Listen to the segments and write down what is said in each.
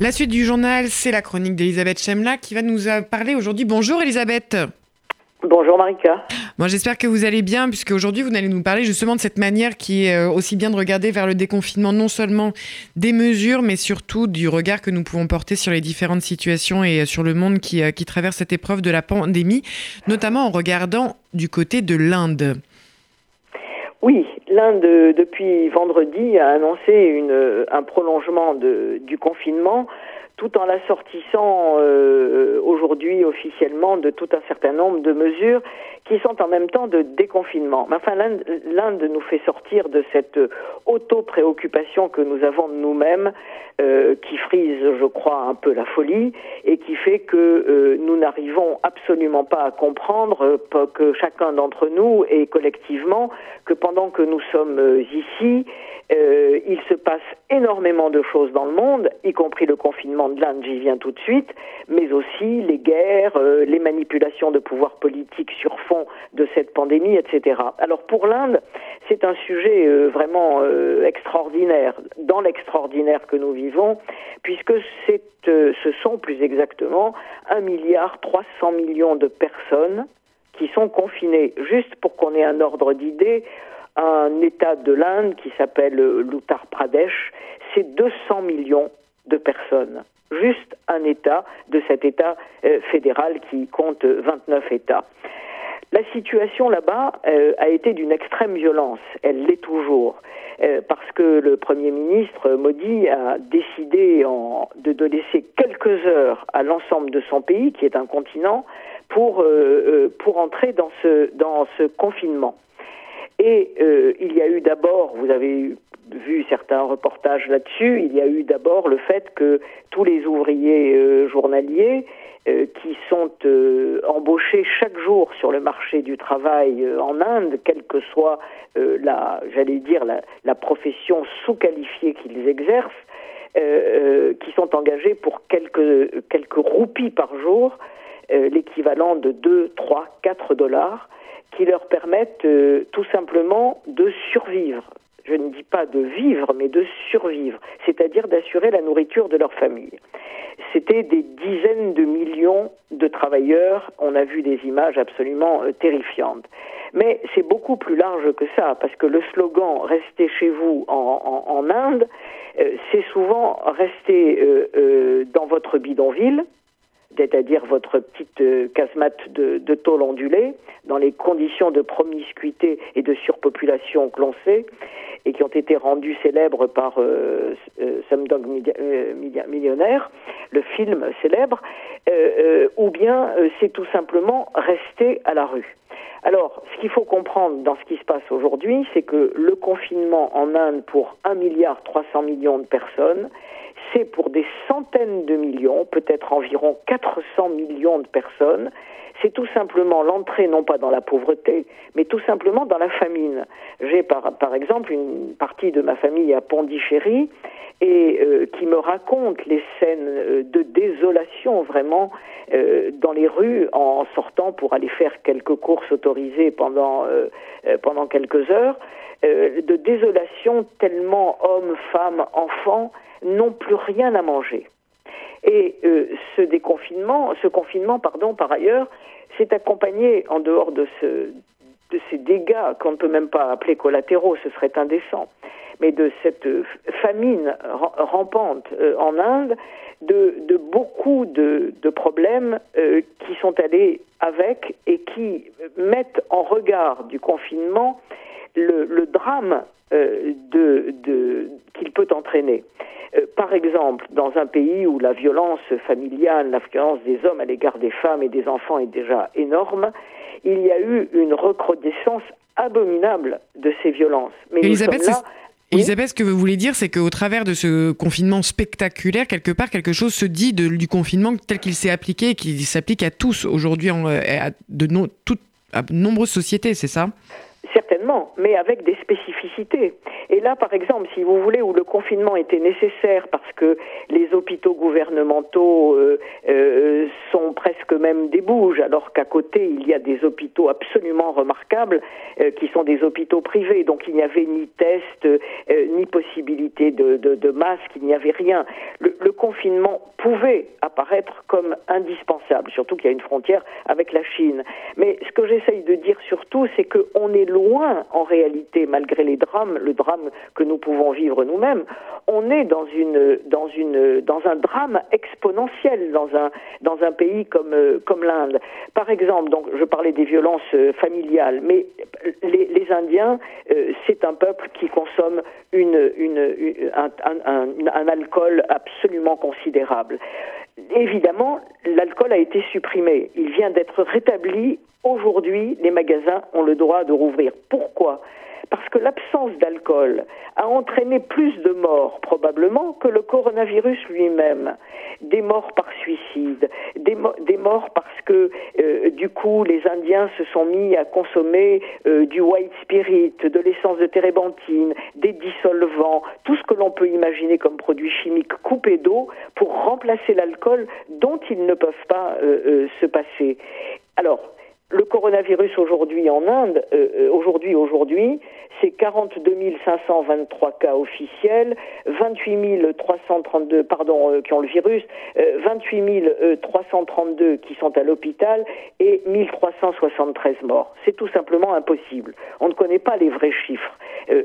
La suite du journal, c'est la chronique d'Elisabeth Chemla qui va nous parler aujourd'hui. Bonjour Elisabeth. Bonjour Marika. Moi j'espère que vous allez bien puisque aujourd'hui vous allez nous parler justement de cette manière qui est euh, aussi bien de regarder vers le déconfinement non seulement des mesures mais surtout du regard que nous pouvons porter sur les différentes situations et sur le monde qui, euh, qui traverse cette épreuve de la pandémie, notamment en regardant du côté de l'Inde. Oui, l'Inde, depuis vendredi, a annoncé une, un prolongement de, du confinement tout en l'assortissant euh, aujourd'hui officiellement de tout un certain nombre de mesures qui sont en même temps de déconfinement. Mais enfin, l'Inde nous fait sortir de cette auto-préoccupation que nous avons de nous-mêmes, euh, qui frise, je crois, un peu la folie, et qui fait que euh, nous n'arrivons absolument pas à comprendre que chacun d'entre nous et collectivement, que pendant que nous sommes ici, euh, il se passe énormément de choses dans le monde, y compris le confinement de l'Inde, j'y viens tout de suite, mais aussi les guerres, euh, les manipulations de pouvoir politique sur fond de cette pandémie, etc. Alors pour l'Inde, c'est un sujet euh, vraiment extraordinaire, dans l'extraordinaire que nous vivons, puisque c'est, ce sont plus exactement un milliard 300 millions de personnes qui sont confinées. Juste pour qu'on ait un ordre d'idée, un État de l'Inde qui s'appelle l'Uttar Pradesh, c'est 200 millions de personnes. Juste un État de cet État euh, fédéral qui compte 29 États. La situation là-bas euh, a été d'une extrême violence, elle l'est toujours, euh, parce que le Premier ministre Modi a décidé de, laisser quelques heures à l'ensemble de son pays, qui est un continent, pour, pour entrer dans ce, dans ce confinement. Et euh, il y a eu d'abord, vous avez vu certains reportages là-dessus, il y a eu d'abord le fait que tous les ouvriers euh, journaliers euh, qui sont embauchés chaque jour sur le marché du travail en Inde, quelle que soit la, j'allais dire, la, la profession sous-qualifiée qu'ils exercent, qui sont engagés pour quelques, quelques roupies par jour, l'équivalent de 2, 3, 4 dollars, qui leur permettent euh, tout simplement de survivre. Je ne dis pas de vivre, mais de survivre, c'est-à-dire d'assurer la nourriture de leur famille. C'était des dizaines de millions de travailleurs. On a vu des images absolument euh, terrifiantes. Mais c'est beaucoup plus large que ça, parce que le slogan Restez chez vous en, en, Inde, euh, c'est souvent rester dans votre bidonville, c'est-à-dire votre petite euh, casemate de, tôle ondulée, dans les conditions de promiscuité et de surpopulation que l'on sait, et qui ont été rendues célèbres par euh, euh euh, Millionnaire, le film célèbre, ou bien c'est tout simplement rester à la rue. Alors, ce qu'il faut comprendre dans ce qui se passe aujourd'hui, c'est que le confinement en Inde pour 1 milliard 300 millions de personnes, c'est pour des centaines de millions, peut-être environ 400 millions de personnes, c'est tout simplement l'entrée non pas dans la pauvreté, mais tout simplement dans la famine. J'ai par, exemple une partie de ma famille à Pondichéry et euh, qui me raconte les scènes euh, de désolation vraiment euh, dans les rues en sortant pour aller faire quelques courses autorisées pendant pendant quelques heures, de désolation tellement hommes, femmes, enfants n'ont plus rien à manger. Et euh, ce déconfinement, ce confinement, pardon, par ailleurs, s'est accompagné, en dehors de, ce, de ces dégâts qu'on ne peut même pas appeler collatéraux, ce serait indécent, mais de cette famine rampante euh, en Inde, de, beaucoup de, problèmes euh, qui sont allés avec et qui mettent en regard du confinement le, le drame de, de, qu'il peut entraîner. Euh, par exemple, dans un pays où la violence familiale, la violence des hommes à l'égard des femmes et des enfants est déjà énorme, il y a eu une recrudescence abominable de ces violences. Mais Elisabeth, Elisabeth, ce que vous voulez dire, c'est qu'au travers de ce confinement spectaculaire, quelque part, quelque chose se dit du confinement tel qu'il s'est appliqué et qu'il s'applique à tous aujourd'hui, euh, à de à nombreuses sociétés, c'est ça? Certainement, mais avec des spécificités. Et là, par exemple, si vous voulez, où le confinement était nécessaire parce que les hôpitaux gouvernementaux euh, euh, sont presque même des bouges, alors qu'à côté, il y a des hôpitaux absolument remarquables euh, qui sont des hôpitaux privés. Donc il n'y avait ni test, ni possibilité de, de, de masque, il n'y avait rien. Le, confinement pouvait apparaître comme indispensable, surtout qu'il y a une frontière avec la Chine. Mais ce que j'essaye de dire surtout, c'est qu'on est loin, en réalité, malgré les drames, le drame que nous pouvons vivre nous-mêmes, on est dans une dans une dans un drame exponentiel dans un dans un pays comme euh, comme l'Inde. Par exemple, donc je parlais des violences euh, familiales, mais les, les Indiens, euh, c'est un peuple qui consomme une, une, un, un, un alcool absolument considérable. Évidemment, l'alcool a été supprimé. Il vient d'être rétabli. Aujourd'hui, les magasins ont le droit de rouvrir. Pourquoi? Parce que l'absence d'alcool a entraîné plus de morts probablement que le coronavirus lui-même. Des morts par suicide, des, morts parce que euh, du coup les Indiens se sont mis à consommer euh, du white spirit, de l'essence de térébenthine, des dissolvants, tout ce que l'on peut imaginer comme produits chimiques coupés d'eau pour remplacer l'alcool dont ils ne peuvent pas euh, se passer. Alors, le coronavirus aujourd'hui en Inde, euh, euh, aujourd'hui, aujourd'hui, c'est 42 523 cas officiels, 28 332, pardon, euh, qui ont le virus, 28 332 qui sont à l'hôpital et 1373 morts. C'est tout simplement impossible. On ne connaît pas les vrais chiffres.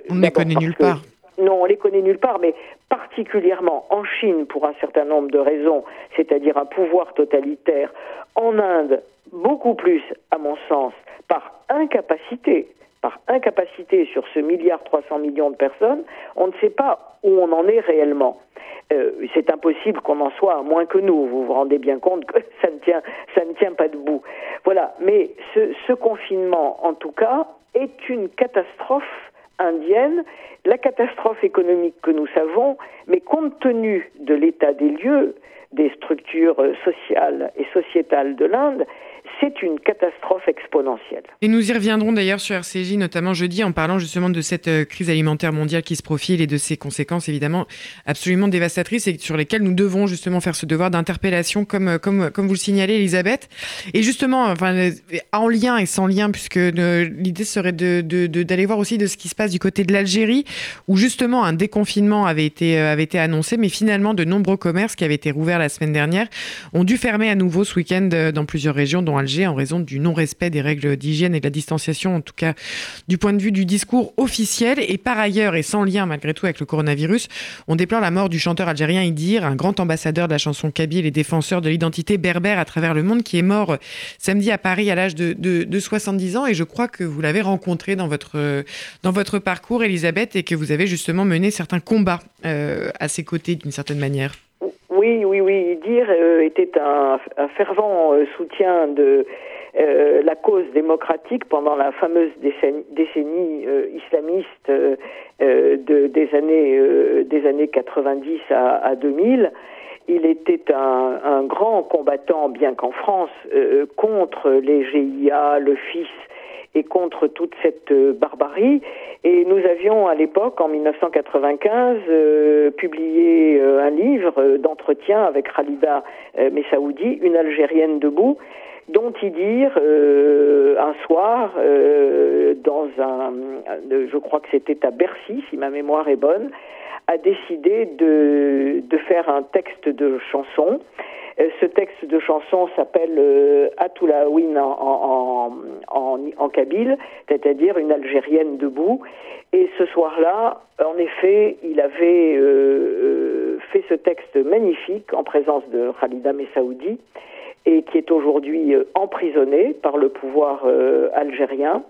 on ne les connaît nulle part. Non, on les connaît nulle part, mais particulièrement en Chine pour un certain nombre de raisons, c'est-à-dire un pouvoir totalitaire, en Inde beaucoup plus, à mon sens, par incapacité, par incapacité sur ce milliard 300 millions de personnes, on ne sait pas où on en est réellement. Euh, c'est impossible qu'on en soit moins que nous. Vous vous rendez bien compte que ça ne tient, ça ne tient pas debout. Voilà. Mais ce confinement, en tout cas, est une catastrophe la catastrophe économique que nous savons, mais compte tenu de l'état des lieux, des structures sociales et sociétales de l'Inde, c'est une catastrophe exponentielle. Et nous y reviendrons d'ailleurs sur RCJ, notamment jeudi, en parlant justement de cette euh, crise alimentaire mondiale qui se profile et de ses conséquences évidemment absolument dévastatrices et sur lesquelles nous devons justement faire ce devoir d'interpellation, comme, euh, comme, comme vous le signalez, Elisabeth. Et justement, enfin, euh, en lien et sans lien, puisque l'idée serait d'aller de, de, voir aussi de ce qui se passe du côté de l'Algérie, où justement un déconfinement avait été, avait été annoncé, mais finalement de nombreux commerces qui avaient été rouverts la semaine dernière ont dû fermer à nouveau ce week-end dans plusieurs régions, dont Alger en raison du non-respect des règles d'hygiène et de la distanciation, en tout cas du point de vue du discours officiel. Et par ailleurs, et sans lien malgré tout avec le coronavirus, on déplore la mort du chanteur algérien Idir, un grand ambassadeur de la chanson kabyle et défenseur de l'identité berbère à travers le monde, qui est mort samedi à Paris à l'âge de, de, 70 ans. Et je crois que vous l'avez rencontré dans votre, dans votre parcours, Elisabeth, et que vous avez justement mené certains combats euh, à ses côtés d'une certaine manière. Oui, oui, oui. Dire euh, était un, fervent euh, soutien de euh, la cause démocratique pendant la fameuse décennie, islamiste de, des années des années 90 à, à 2000. Il était un, grand combattant, bien qu'en France, contre les GIA, le FIS et contre toute cette barbarie. Et nous avions à l'époque, en 1995, euh, publié euh, un livre d'entretien avec Khalida Messaoudi, une Algérienne debout, dont il dire un soir dans un, je crois que c'était à Bercy, si ma mémoire est bonne, a décidé de, de faire un texte de chanson euh, ce texte de chanson s'appelle euh, Atoulaouine en, en, en, kabyle, c'est-à-dire une Algérienne debout. Et ce soir-là, en effet, il avait euh, fait ce texte magnifique en présence de Khalida Messaoudi et qui est aujourd'hui emprisonnée par le pouvoir algérien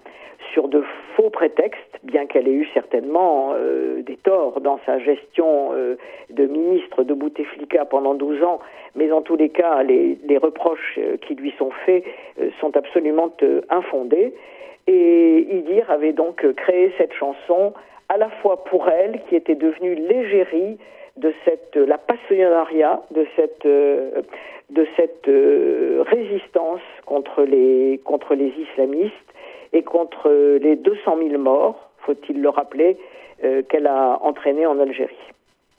sur de faux prétextes, bien qu'elle ait eu certainement euh, des torts dans sa gestion euh, de ministre de Bouteflika pendant 12 ans, mais en tous les cas, les, reproches euh, qui lui sont faits sont absolument infondés. Et Idir avait donc créé cette chanson à la fois pour elle, qui était devenue l'égérie de cette la passionnariat de cette de cette résistance contre les contre les islamistes et contre les 200 000 morts, faut-il le rappeler, euh, qu'elle a entraîné en Algérie.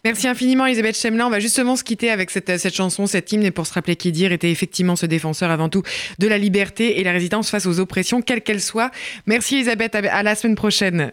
Merci infiniment Elisabeth Chemlin. On va justement se quitter avec cette, cette chanson, cette hymne, et pour se rappeler qu'Idir était effectivement ce défenseur avant tout de la liberté et la résistance face aux oppressions, quelles qu'elles soient. Merci Elisabeth, à la semaine prochaine.